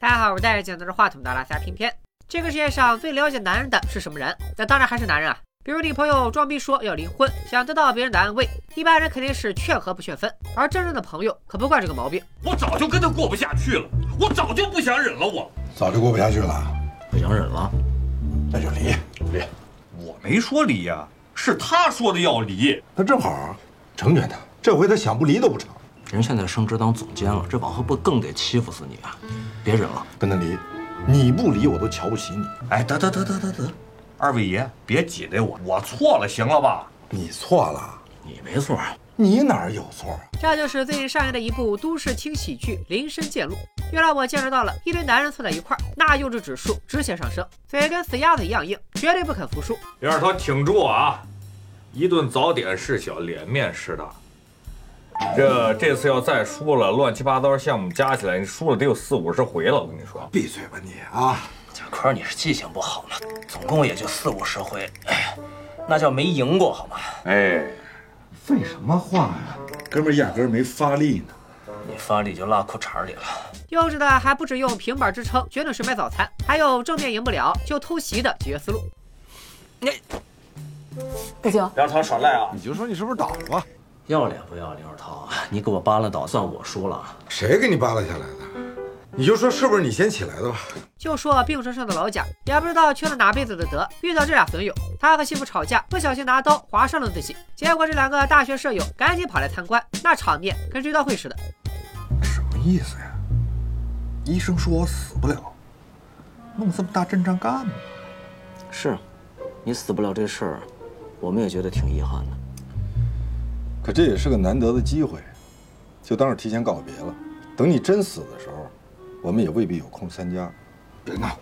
大家好，我是戴着镜拿话筒的拉萨偏偏。这个世界上最了解男人的是什么人？那当然还是男人啊。比如女朋友装逼说要离婚，想得到别人的安慰，一般人肯定是劝和不劝分。而真正的朋友可不惯这个毛病。我早就跟他过不下去了，我早就不想忍了，我早就过不下去了，不想忍了，那就离离。我没说离呀，是他说的要离。那正好成全他，这回他想不离都不成。人现在升职当总监了，这往后不更得欺负死你啊？别忍了，跟他离，你不离我都瞧不起你。哎，得得得得得得，二位爷别挤兑我，我错了，行了吧？你错了，你没错，你哪儿有错啊？这就是最近上映的一部都市轻喜剧《林深见鹿》，又让我见识到了一堆男人凑在一块儿，那幼稚指数直线上升，嘴跟死鸭子一样硬，绝对不肯服输。林二涛，挺住啊！一顿早点是小，脸面是大。这这次要再输了，乱七八糟项目加起来，你输了得有四五十回了。我跟你说，闭嘴吧你啊！贾坤，你是记性不好吗？总共也就四五十回，哎，那叫没赢过好吗？哎，废什么话呀？哥们压根没发力呢。你发力就落裤衩里了。幼稚的还不止用平板支撑绝对是买早餐，还有正面赢不了就偷袭的解决思路。你，大舅，梁朝耍赖啊！你就说你是不是倒了？要脸不要脸，二涛，你给我扒拉倒，算我输了。谁给你扒拉下来的？你就说是不是你先起来的吧？就说病床上的老贾，也不知道缺了哪辈子的德，遇到这俩损友，他和媳妇吵架，不小心拿刀划伤了自己，结果这两个大学舍友赶紧跑来参观，那场面跟追悼会似的。什么意思呀？医生说我死不了，弄这么大阵仗干嘛？是，你死不了这事儿，我们也觉得挺遗憾的。可这也是个难得的机会，就当是提前告别了。等你真死的时候，我们也未必有空参加。别闹！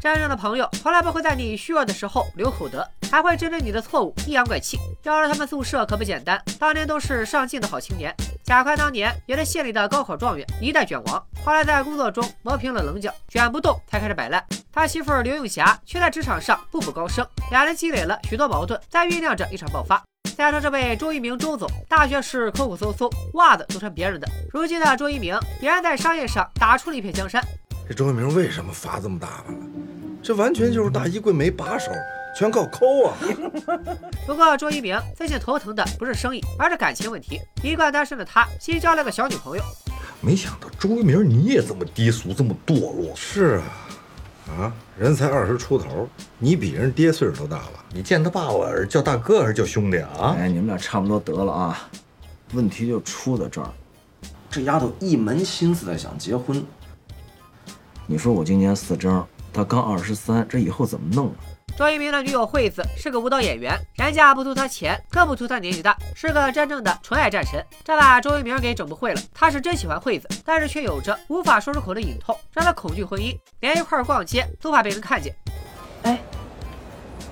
真正的朋友从来不会在你虚弱的时候留口德，还会针对你的错误阴阳怪气。要是他们宿舍可不简单，当年都是上进的好青年。贾宽当年也是县里的高考状元，一代卷王。后来在工作中磨平了棱角，卷不动才开始摆烂。他媳妇刘永霞却在职场上步步高升，俩人积累了许多矛盾，在酝酿着一场爆发。再说这位周一鸣周总，大学时抠抠搜搜，袜子都穿别人的。如今的周一鸣，俨然在商业上打出了一片江山。这周一鸣为什么发这么大发了？这完全就是大衣柜没把手，全靠抠啊！不过周一鸣最近头疼的不是生意，而是感情问题。一贯单身的他，新交了个小女朋友。没想到周一鸣你也这么低俗，这么堕落。是啊，啊，人才二十出头，你比人爹岁数都大吧？你见他爸爸是叫大哥还是叫兄弟啊？哎，你们俩差不多得了啊。问题就出在这儿，这丫头一门心思的想结婚。你说我今年四张，她刚二十三，这以后怎么弄啊？周一鸣的女友惠子是个舞蹈演员，人家不图他钱，更不图他年纪大，是个真正的纯爱战神。这把周一鸣给整不会了，他是真喜欢惠子，但是却有着无法说出口的隐痛，让他恐惧婚姻，连一块逛街都怕被人看见。哎，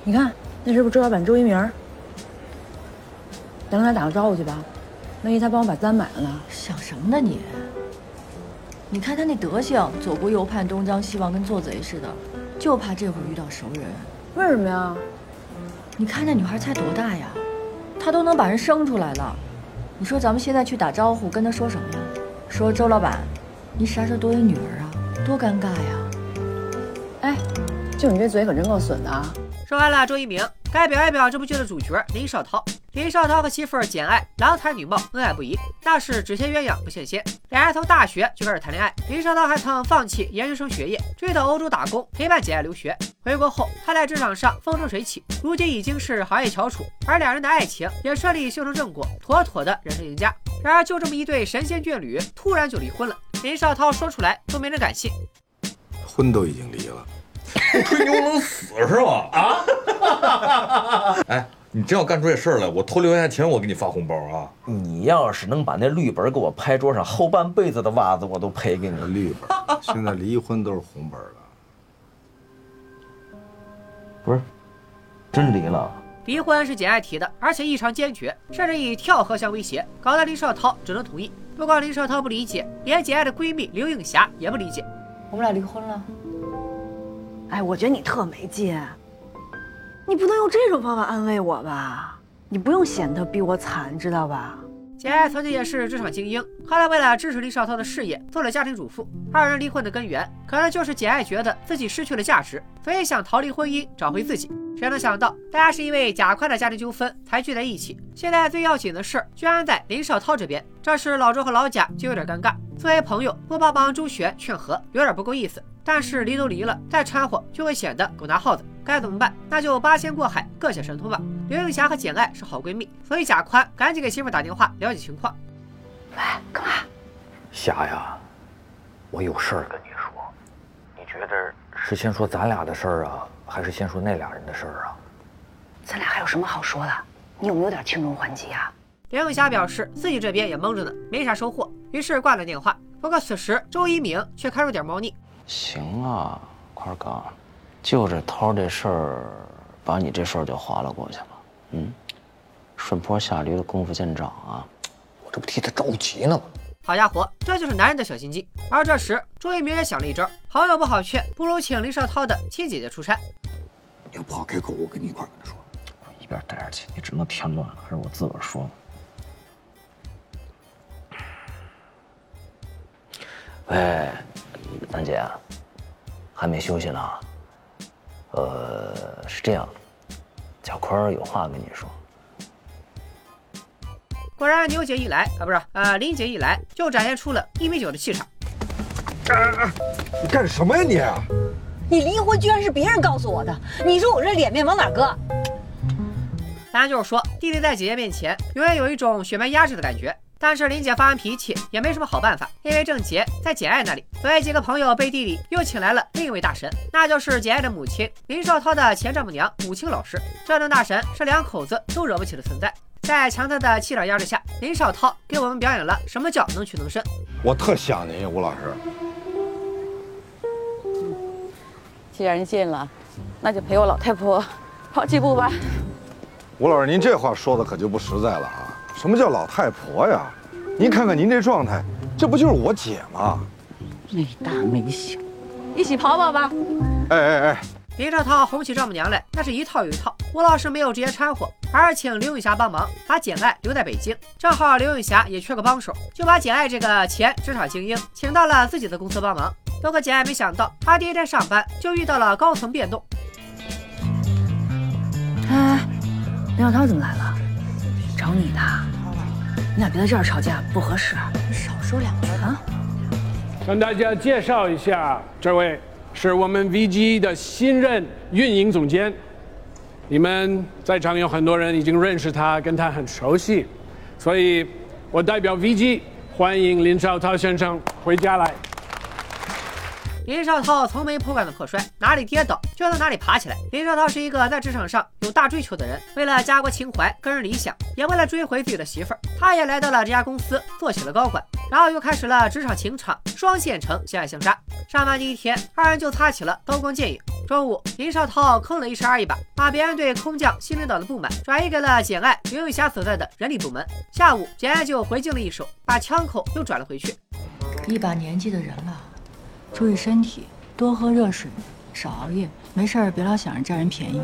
你看那是不是周老板周一鸣？咱跟他打个招呼去吧，万一他帮我把单买了呢？想什么呢你？你看他那德行，左顾右盼，东张西望，跟做贼似的，就怕这会儿遇到熟人。为什么呀？你看那女孩才多大呀，她都能把人生出来了。你说咱们现在去打招呼，跟她说什么呀？说周老板，你啥时候多一女儿啊？多尴尬呀！哎，就你这嘴可真够损的啊！说完了周一鸣，该表一表这部剧的主角林少涛。林少涛和媳妇儿简爱郎才女貌，恩爱不已，那是只羡鸳鸯不羡仙。俩人从大学就开始谈恋爱，林少涛还曾放弃研究生学业，追到欧洲打工，陪伴简爱留学。回国后，他在职场上风生水起，如今已经是行业翘楚，而两人的爱情也顺利修成正果，妥妥的人生赢家。然而，就这么一对神仙眷侣，突然就离婚了。林少涛说出来都没人敢信，婚都已经离了，吹牛能死是吧？啊！哎。你真要干出这事儿来，我偷留下钱，我给你发红包啊！你要是能把那绿本给我拍桌上，后半辈子的袜子我都赔给你。绿本，现在离婚都是红本了。不是，真离了？离婚是简爱提的，而且异常坚决，甚至以跳河相威胁，搞得林少涛只能同意。不光林少涛不理解，连简爱的闺蜜刘映霞也不理解。我们俩离婚了。哎，我觉得你特没劲，你不能用这种方法安慰我吧？你不用显得比我惨，知道吧？简爱曾经也是职场精英，后来为了支持林少涛的事业，做了家庭主妇。二人离婚的根源，可能就是简爱觉得自己失去了价值，所以想逃离婚姻，找回自己。谁能想到，大家是因为贾宽的家庭纠纷才聚在一起。现在最要紧的事，居然在林少涛这边。这时老周和老贾就有点尴尬。作为朋友，不帮忙周旋劝和，有点不够意思。但是离都离了，再掺和就会显得狗拿耗子。该怎么办？那就八仙过海，各显神通吧。刘映霞和简爱是好闺蜜，所以贾宽赶紧给媳妇打电话了解情况。喂，干嘛？霞呀，我有事儿跟你说。你觉得是先说咱俩的事儿啊，还是先说那俩人的事儿啊？咱俩还有什么好说的？你有没有点轻重缓急啊？刘映霞表示自己这边也蒙着呢，没啥收获，于是挂了电话。不过此时周一鸣却开出点猫腻。行啊，块哥，就这涛这事儿，把你这事儿就划了过去了。嗯，顺坡下驴的功夫见长啊！我这不替他着急呢吗？好家伙，这就是男人的小心机。而这时，朱一鸣也想了一招，好友不好劝，不如请林少涛的亲姐姐出差。你要不好开口，我跟你一块跟他说。一边待着去，你只能添乱了，还是我自个儿说。喂，楠姐，还没休息呢。呃，是这样，小坤有话跟你说。果然，牛姐一来啊，不是啊，林姐一来就展现出了一米九的气场。你干什么呀你？你离婚居然是别人告诉我的，你说我这脸面往哪搁？当然就是说，弟弟在姐姐面前永远有一种血脉压制的感觉。但是林姐发完脾气也没什么好办法，因为郑杰在简爱那里，所以几个朋友背地里又请来了另一位大神，那就是简爱的母亲林少涛的前丈母娘母亲老师。这等大神是两口子都惹不起的存在。在强大的气场压制下，林少涛给我们表演了什么叫能屈能伸。我特想您，吴老师。既然进了，那就陪我老太婆跑几步吧。吴老师，您这话说的可就不实在了啊。什么叫老太婆呀？您看看您这状态，这不就是我姐吗？没大没小，一起跑跑吧。哎哎哎！林少涛哄起丈母娘来，那是一套又一套。吴老师没有直接掺和，而是请刘永霞帮忙，把简爱留在北京。正好刘永霞也缺个帮手，就把简爱这个前职场精英请到了自己的公司帮忙。不过简爱没想到，她第一天上班就遇到了高层变动。哎，林小涛怎么来了？找你的。你俩别在这儿吵架，不合适。你少说两句啊！向大家介绍一下，这位是我们 VG 的新任运营总监。你们在场有很多人已经认识他，跟他很熟悉，所以我代表 VG 欢迎林少涛先生回家来。林少涛从没破罐子破摔，哪里跌倒就从哪里爬起来。林少涛是一个在职场上有大追求的人，为了家国情怀、个人理想，也为了追回自己的媳妇儿，他也来到了这家公司做起了高管，然后又开始了职场情场双线程，相爱相杀。上班第一天，二人就擦起了刀光剑影。中午，林少涛坑了 HR 一把，把别人对空降新领导的不满转移给了简爱、刘永霞所在的人力部门。下午，简爱就回敬了一手，把枪口又转了回去。一把年纪的人了。注意身体，多喝热水，少熬夜。没事儿，别老想着占人便宜。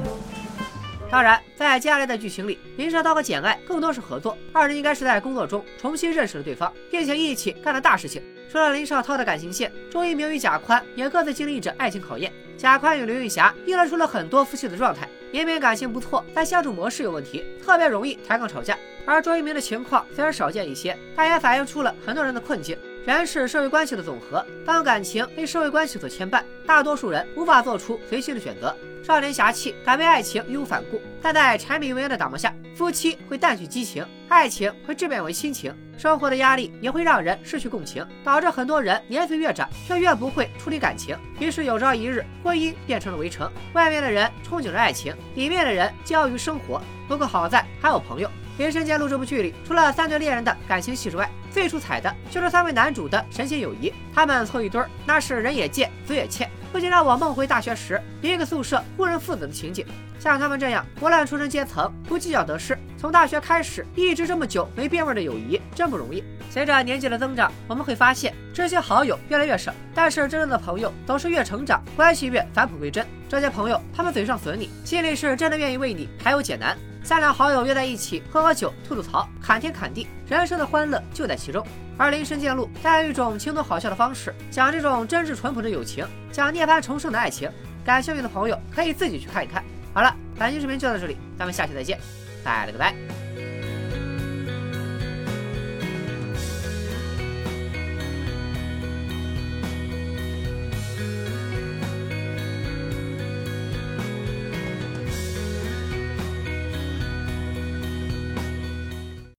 当然，在接下来的剧情里，林少涛和简爱更多是合作，二人应该是在工作中重新认识了对方，并且一起干了大事情。除了林少涛的感情线，钟一鸣与贾宽也各自经历着爱情考验。贾宽与刘玉霞映射出了很多夫妻的状态，明明感情不错，但相处模式有问题，特别容易抬杠吵架。而钟一鸣的情况虽然少见一些，但也反映出了很多人的困境。人是社会关系的总和，当感情被社会关系所牵绊，大多数人无法做出随心的选择。少年侠气，敢为爱情义无反顾，但在柴米油盐的打磨下，夫妻会淡去激情，爱情会质变为亲情。生活的压力也会让人失去共情，导致很多人年岁越长，却越不会处理感情。于是有朝一日，婚姻变成了围城，外面的人憧憬着爱情，里面的人煎熬于生活。不过好在还有朋友。《林深监录》这部剧里，除了三对恋人的感情戏之外，最出彩的就是三位男主的神仙友谊。他们凑一堆儿，那是人也贱，嘴也欠，不禁让我梦回大学时一个宿舍误认父子的情景。像他们这样不烂出身阶层，不计较得失，从大学开始一直这么久没变味的友谊，真不容易。随着年纪的增长，我们会发现这些好友越来越少，但是真正的朋友总是越成长关系越返璞归真。这些朋友，他们嘴上损你，心里是真的愿意为你排忧解难。三两好友约在一起喝喝酒、吐吐槽、侃天侃地，人生的欢乐就在其中。而林深见鹿，他用一种轻松好笑的方式讲这种真挚淳朴的友情，讲涅槃重生的爱情。感兴趣的朋友可以自己去看一看。好了，本期视频就到这里，咱们下期再见，拜了个拜。